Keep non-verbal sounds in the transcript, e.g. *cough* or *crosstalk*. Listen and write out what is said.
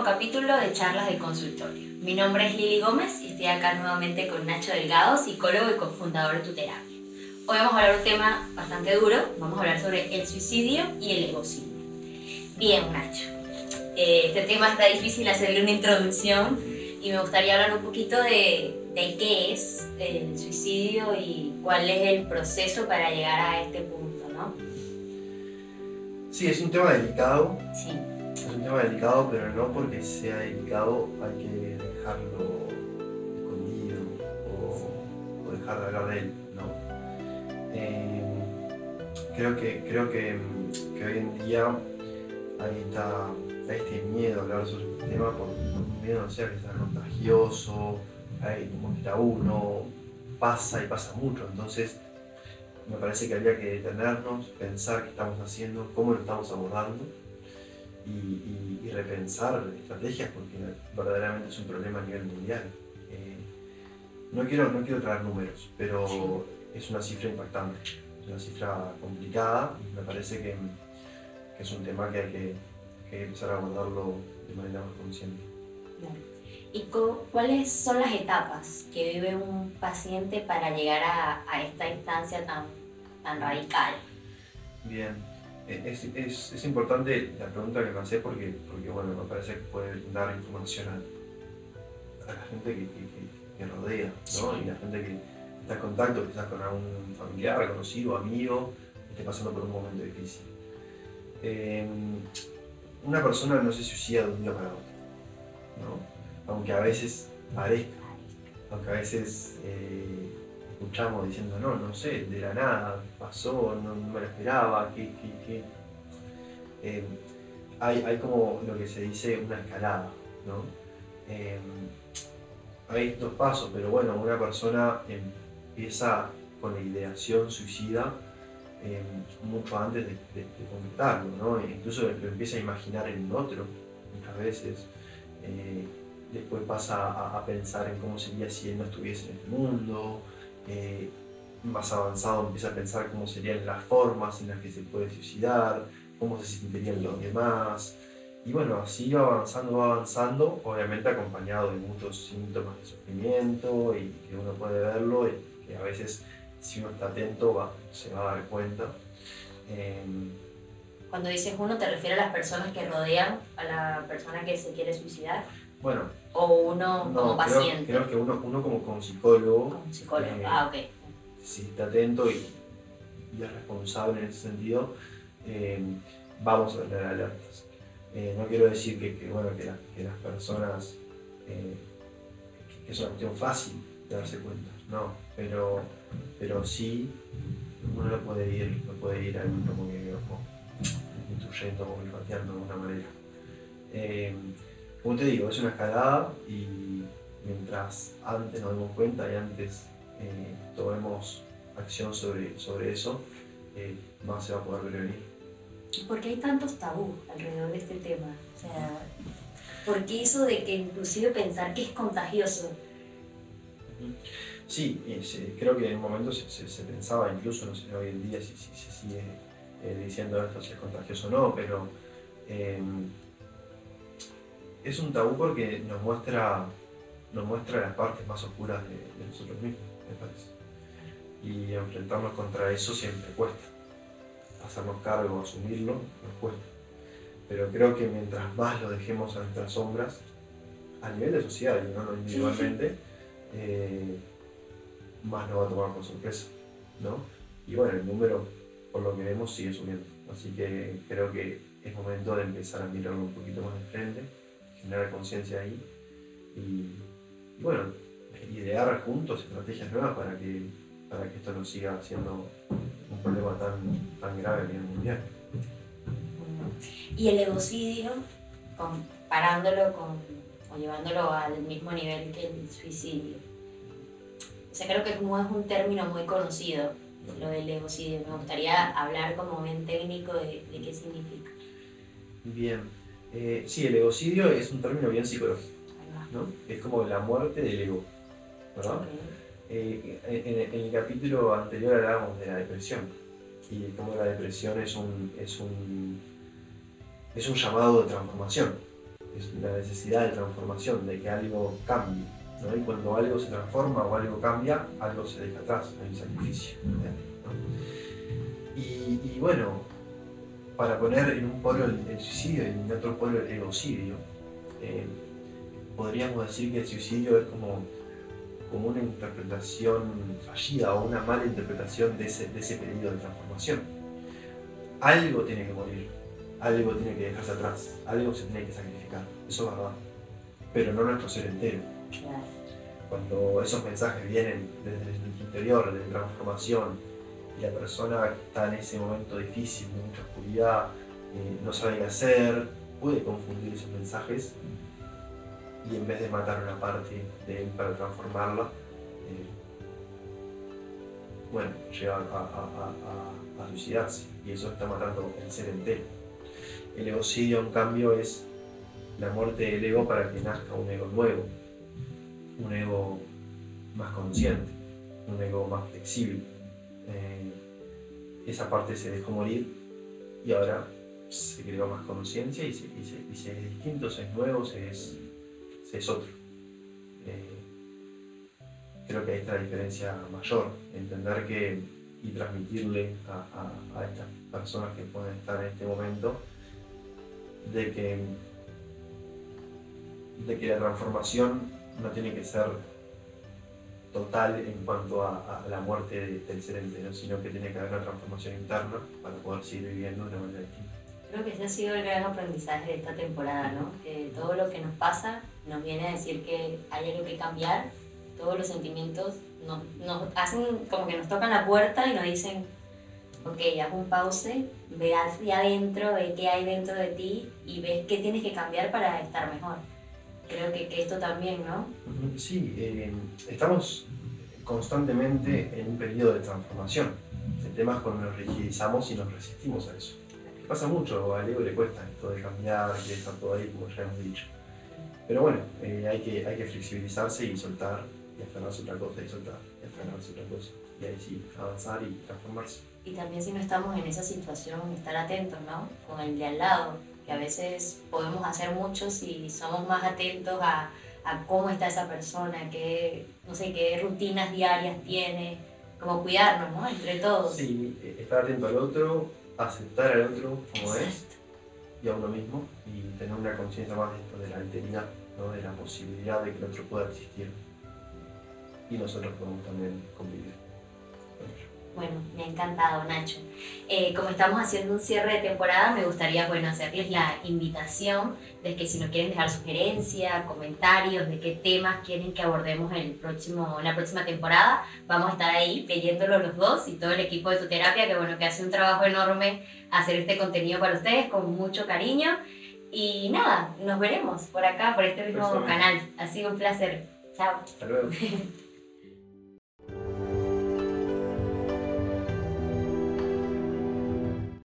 último capítulo de Charlas de Consultorio. Mi nombre es Lili Gómez y estoy acá nuevamente con Nacho Delgado, psicólogo y cofundador de Tu Terapia. Hoy vamos a hablar de un tema bastante duro, vamos a hablar sobre el suicidio y el egocidio. Bien, Nacho, eh, este tema está difícil hacerle una introducción y me gustaría hablar un poquito de, de qué es el suicidio y cuál es el proceso para llegar a este punto, ¿no? Sí, es un tema delicado. Sí. Es un tema delicado, pero no porque sea delicado hay que dejarlo escondido o, o dejar de hablar de él, ¿no? Eh, creo que, creo que, que hoy en día hay, esta, este miedo a hablar sobre este tema por, miedo no sea que sea contagioso, hay como que tabú, no pasa y pasa mucho, entonces me parece que habría que detenernos, pensar qué estamos haciendo, cómo lo estamos abordando y, y- y repensar estrategias porque verdaderamente es un problema a nivel mundial. Eh, no, quiero, no quiero traer números, pero Sí. es una cifra impactante, es una cifra complicada y me parece que, que es un tema que hay que, que empezar a abordarlo de manera más consciente. ¿Y cuáles son las etapas que vive un paciente para llegar a, a esta instancia tan, tan radical? Bien, es, es, es importante la pregunta que haces porque, porque bueno, me parece que puede dar información a, a la gente que, que, que- que rodea, ¿no? Sí. Y la gente que está en contacto quizás con algún familiar, conocido, amigo, que esté pasando por un momento difícil. Eh, una persona no se suicida de un día para otro, ¿no? Aunque a veces parezca, aunque a veces eh, escuchamos diciendo, no, no sé, de la nada, pasó, no, me lo esperaba, que, que, que". Eh, hay, hay como lo que se dice una escalada, ¿no? Eh, hay dos pasos, pero bueno, una persona empieza con la ideación suicida eh, mucho antes de, de, ¿no? E incluso lo empieza a imaginar en otro, muchas veces. Después pasa a, a pensar en cómo sería si él no estuviese en este mundo. Eh, más avanzado empieza a pensar cómo serían las formas en las que se puede suicidar, cómo se sentirían los demás. Y bueno, así va avanzando, va avanzando, obviamente acompañado de muchos síntomas de sufrimiento y que uno puede verlo y que a veces si uno está atento va, se va a dar cuenta. Eh, Cuando dices uno, ¿te refieres a las personas que rodean a la persona que se quiere suicidar? bueno, ¿O uno como creo, paciente? creo que uno, uno como, como psicólogo Como psicólogo. eh, ah, ok. si está atento y, y es responsable en ese sentido, eh, vamos a tener alertas. Eh, no quiero decir que, que, bueno, que, la- que las personas, eh, que, es una cuestión fácil de darse cuenta, no, pero, pero sí uno lo puede ir, lo puede ir ahí como que como instruyendo o olfateando de alguna manera. Eh, como te digo, es una escalada y mientras antes nos demos cuenta y antes eh, tomemos acción sobre, sobre eso, eh, más se va a poder prevenir. ¿Por qué hay tantos tabús alrededor de este tema? O sea, ¿por qué eso de que inclusive pensar que es contagioso? Sí, se- creo que en un momento se, se- se pensaba, incluso no sé hoy en día si, si se sigue eh, diciendo esto si es contagioso o no, pero eh, es un tabú porque nos muestra, nos muestra las partes más oscuras de, de nosotros mismos, me parece. Y enfrentarnos contra eso siempre cuesta. Hacernos cargo, asumirlo, nos cuesta. Pero creo que mientras más lo dejemos a nuestras sombras, a nivel de sociedad y no individualmente, eh, más nos va a tomar por sorpresa, ¿no? Y bueno, el número, por lo que vemos, sigue subiendo. Así que creo que es momento de empezar a mirarlo un poquito más de frente, generar conciencia ahí y, y bueno, idear juntos estrategias nuevas para que, para que esto no siga siendo un problema tan, tan grave a nivel mundial. Y el egocidio, comparándolo con, o llevándolo al mismo nivel que el suicidio. O sea, creo que no es un término muy conocido, lo del egocidio. Me gustaría hablar como bien técnico de, de qué significa. Bien, eh, sí, el egocidio es un término bien psicológico. ¿no? Es como la muerte del ego. Eh, en, en el capítulo anterior hablábamos de la depresión y cómo la depresión es un, es un, es un llamado de transformación. es la necesidad de transformación, de que algo cambie. ¿no? Y cuando algo se transforma o algo cambia, algo se deja atrás, hay un sacrificio. ¿no? Y, y, bueno, para poner en un polo el, el suicidio y en otro polo el egocidio, eh, podríamos decir que el suicidio es como, como una interpretación fallida o una mala interpretación de ese, de ese periodo de transformación. Algo tiene que morir, algo tiene que dejarse atrás, algo se tiene que sacrificar, eso es verdad, pero no nuestro ser entero. Cuando esos mensajes vienen desde el interior, de transformación, y la persona está en ese momento difícil, de mucha oscuridad, eh, no sabe qué hacer, puede confundir esos mensajes y en vez de matar una parte de él para transformarla, eh, bueno, llega a, a, suicidarse y eso está matando el ser entero. El egocidio, en cambio, es la muerte del ego para que nazca un ego nuevo, un ego más consciente, un ego más flexible. Eh, esa parte se dejó morir y ahora se creó más conciencia y, se, es distinto, se es nuevo, se es es otro. Eh, creo que ahí está la diferencia mayor, entender que y transmitirle a, a, a, estas personas que pueden estar en este momento de que, de que la transformación no tiene que ser total en cuanto a, a la muerte del ser entero, sino que tiene que haber una transformación interna para poder seguir viviendo de una manera distinta. Creo que ese ha sido el gran aprendizaje de esta temporada, ¿no? Que todo lo que nos pasa nos viene a decir que hay algo que cambiar, todos los sentimientos nos, nos hacen como que nos tocan la puerta y nos dicen, ok, haz un pause, ve hacia adentro, ve qué hay dentro de ti y ves qué tienes que cambiar para estar mejor. Creo que, que esto también, ¿no? Sí, eh, estamos constantemente en un periodo de transformación. El tema es cuando nos rigidizamos y nos resistimos a eso pasa mucho, al ego le cuesta esto de cambiar, de estar todo ahí, como ya hemos dicho. Pero bueno, eh, hay, que, hay que flexibilizarse y soltar, y aferrarse a otra cosa, y soltar, y aferrarse a otra cosa. Y ahí sí, avanzar y transformarse. Y también si no estamos en esa situación, estar atentos, ¿no? Con el de al lado, que a veces podemos hacer mucho si somos más atentos a, a cómo está esa persona, qué, no sé, qué rutinas diarias tiene, como cuidarnos, ¿no? Entre todos. Sí, estar atento al otro, aceptar al otro como Exacto. es y a uno mismo y tener una conciencia más de esto, de la alteridad, ¿no? de la posibilidad de que el otro pueda existir y nosotros podemos también convivir con ello. Bueno, me ha encantado, Nacho. Eh, como estamos haciendo un cierre de temporada, me gustaría bueno, hacerles la invitación de que si nos quieren dejar sugerencias, comentarios de qué temas quieren que abordemos el próximo, en la próxima temporada, vamos a estar ahí leyéndolo los dos y todo el equipo de tu terapia, que bueno, que hace un trabajo enorme hacer este contenido para ustedes con mucho cariño. Y nada, nos veremos por acá, por este mismo canal. Ha sido un placer. Chao. Hasta luego. *laughs*